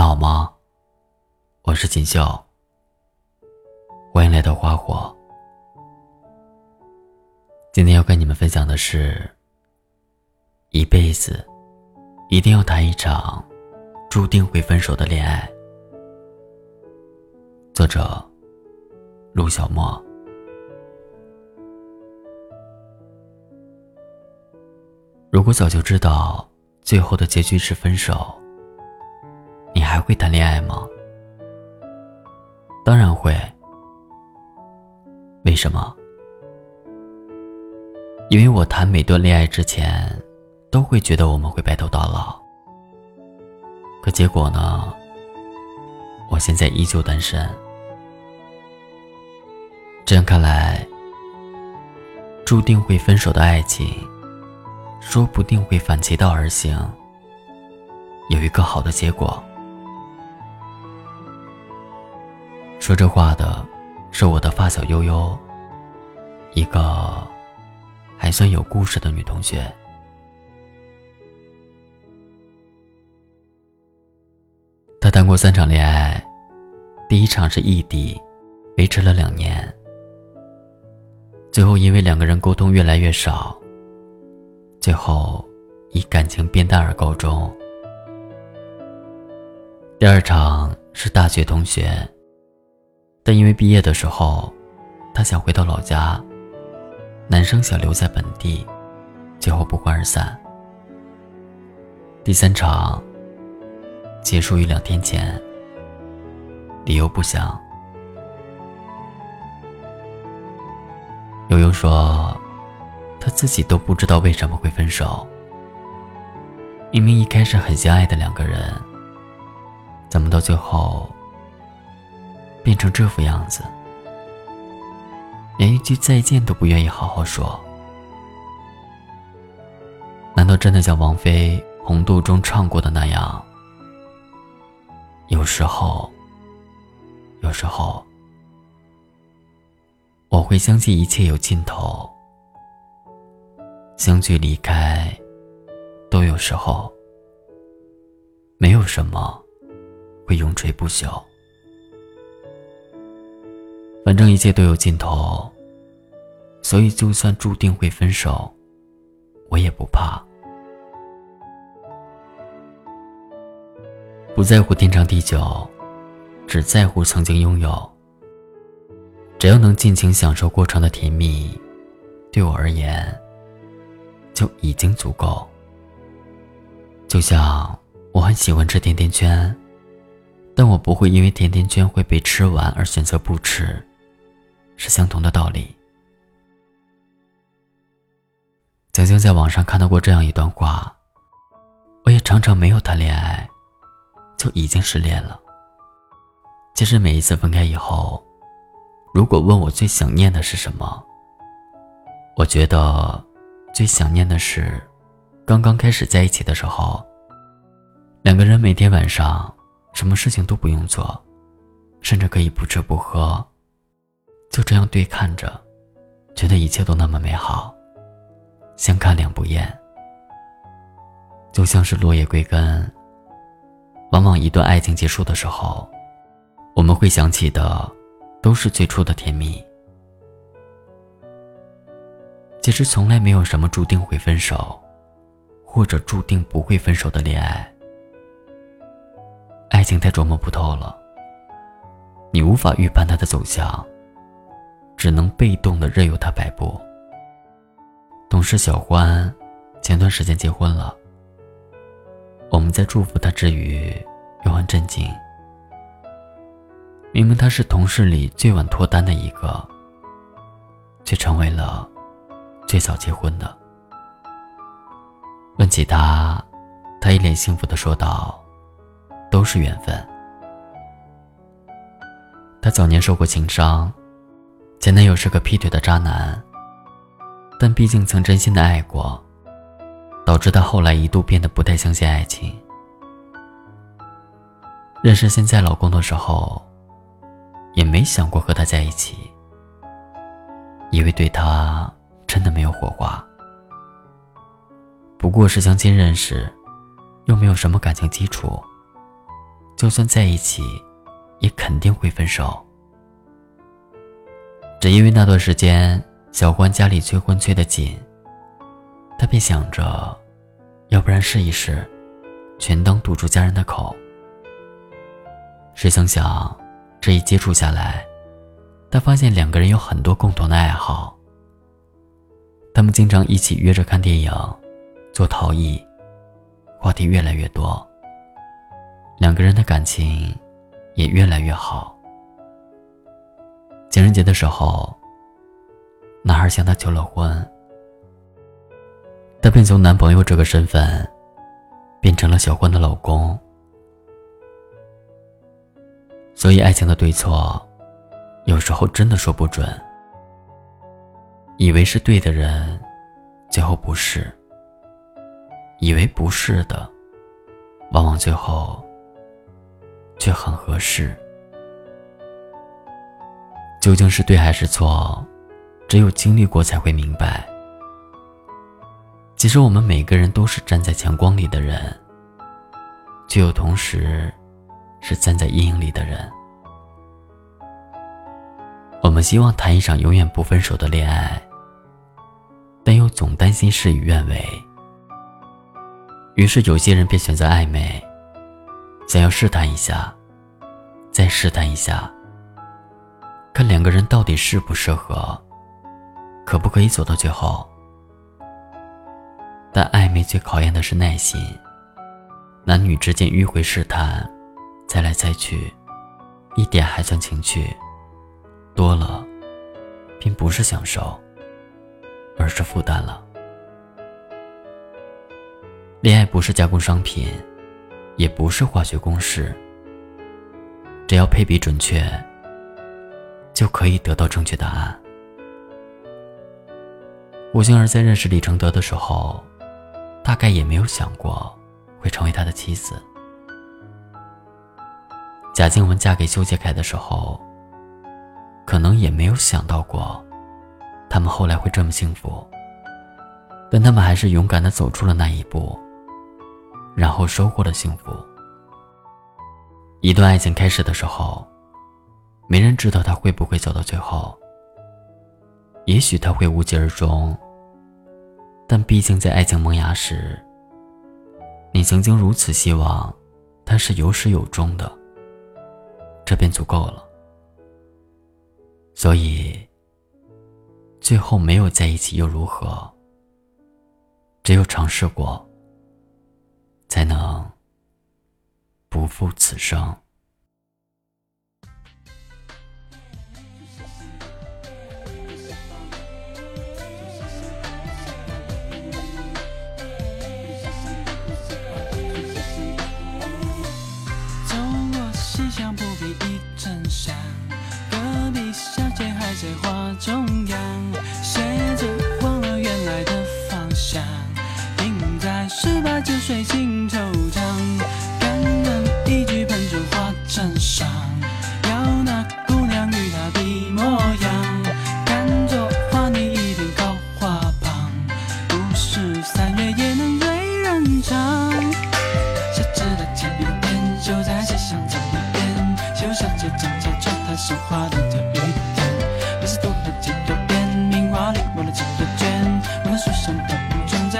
们好吗？我是锦绣，欢迎来到花火。今天要跟你们分享的是：一辈子一定要谈一场注定会分手的恋爱。作者：陆小莫。如果早就知道最后的结局是分手，会谈恋爱吗？当然会。为什么？因为我谈每段恋爱之前，都会觉得我们会白头到老。可结果呢？我现在依旧单身。这样看来，注定会分手的爱情，说不定会反其道而行，有一个好的结果。说这话的是我的发小悠悠，一个还算有故事的女同学。她谈过三场恋爱，第一场是异地，维持了两年，最后因为两个人沟通越来越少，最后以感情变淡而告终。第二场是大学同学。但因为毕业的时候，他想回到老家，男生想留在本地，最后不欢而散。第三场结束于两天前，理由不详。悠悠说，他自己都不知道为什么会分手。明明一开始很相爱的两个人，怎么到最后？变成这副样子，连一句再见都不愿意好好说。难道真的像王菲《红豆》中唱过的那样？有时候，有时候，我会相信一切有尽头，相聚离开都有时候，没有什么会永垂不朽。反正一切都有尽头，所以就算注定会分手，我也不怕。不在乎天长地久，只在乎曾经拥有。只要能尽情享受过程的甜蜜，对我而言就已经足够。就像我很喜欢吃甜甜圈，但我不会因为甜甜圈会被吃完而选择不吃。是相同的道理。曾经在网上看到过这样一段话，我也常常没有谈恋爱，就已经失恋了。其实每一次分开以后，如果问我最想念的是什么，我觉得最想念的是刚刚开始在一起的时候，两个人每天晚上什么事情都不用做，甚至可以不吃不喝。就这样对看着，觉得一切都那么美好，相看两不厌。就像是落叶归根。往往一段爱情结束的时候，我们会想起的，都是最初的甜蜜。其实从来没有什么注定会分手，或者注定不会分手的恋爱。爱情太琢磨不透了，你无法预判它的走向。只能被动的任由他摆布。懂事小欢，前段时间结婚了。我们在祝福他之余，又很震惊。明明他是同事里最晚脱单的一个，却成为了最早结婚的。问起他，他一脸幸福的说道：“都是缘分。”他早年受过情伤。前男友是个劈腿的渣男，但毕竟曾真心的爱过，导致他后来一度变得不太相信爱情。认识现在老公的时候，也没想过和他在一起，以为对他真的没有火花。不过是相亲认识，又没有什么感情基础，就算在一起，也肯定会分手。只因为那段时间，小关家里催婚催得紧，他便想着，要不然试一试，全当堵住家人的口。谁曾想，这一接触下来，他发现两个人有很多共同的爱好。他们经常一起约着看电影，做陶艺，话题越来越多。两个人的感情也越来越好。情人节的时候，男孩向她求了婚，她便从男朋友这个身份变成了小关的老公。所以，爱情的对错，有时候真的说不准。以为是对的人，最后不是；以为不是的，往往最后却很合适。究竟是对还是错，只有经历过才会明白。其实我们每个人都是站在强光里的人，却又同时是站在阴影里的人。我们希望谈一场永远不分手的恋爱。但又总担心事与愿违，于是有些人便选择暧昧，想要试探一下，再试探一下，两个人到底适不适合，可不可以走到最后。但暧昧最考验的是耐心，男女之间迂回试探，猜来猜去，一点还算情趣，多了，便不是享受。而是负担了。恋爱不是加工商品，也不是化学公式。只要配比准确，就可以得到正确答案。吴星儿在认识李承德的时候，大概也没有想过会成为他的妻子。贾静雯嫁给修杰楷的时候，可能也没有想到过。他们后来会这么幸福，但他们还是勇敢的走出了那一步，然后收获了幸福。一段爱情开始的时候，没人知道他会不会走到最后。也许他会无疾而终，但毕竟在爱情萌芽时，你曾经如此希望，他是有始有终的，这便足够了。所以。最后没有在一起又如何？只有尝试过，才能不负此生。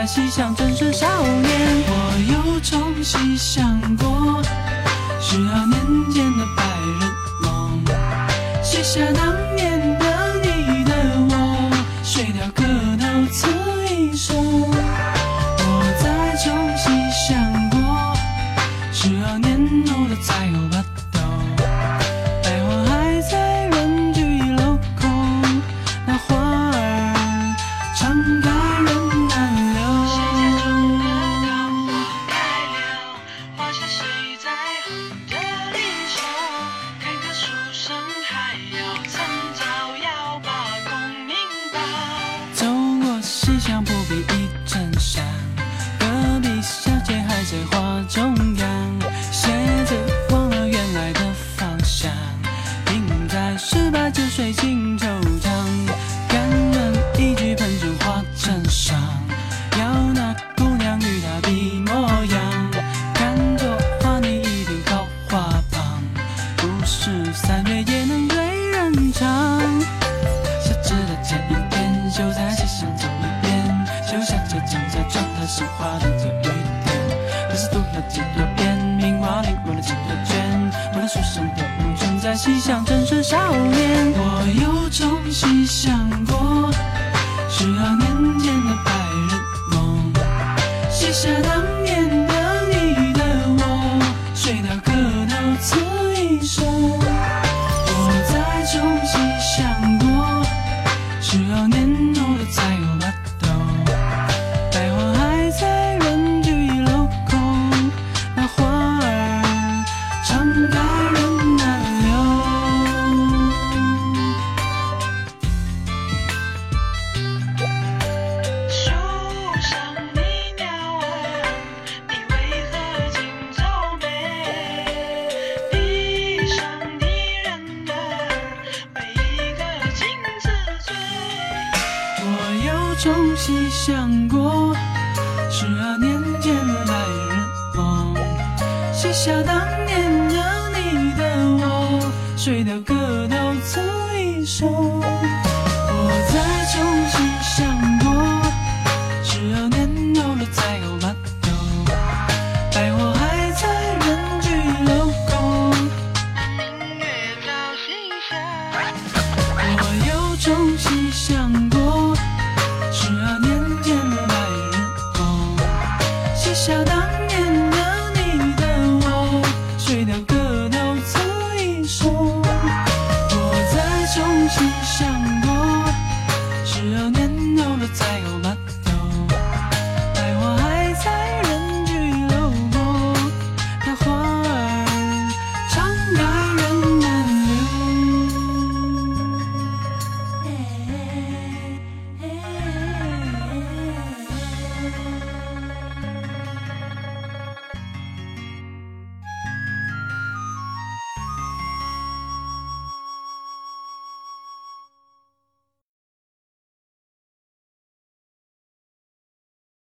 在西厢，正是少年。我又重新想过，十二年前的白日梦，写下当年花的这一天。可是读了几多遍，名花领过了几多圈，我的书生的梦正在西厢正是少年。我有种细想想过，十二年前的白日梦，写下当年的你的我，水调歌头词一首。我再重新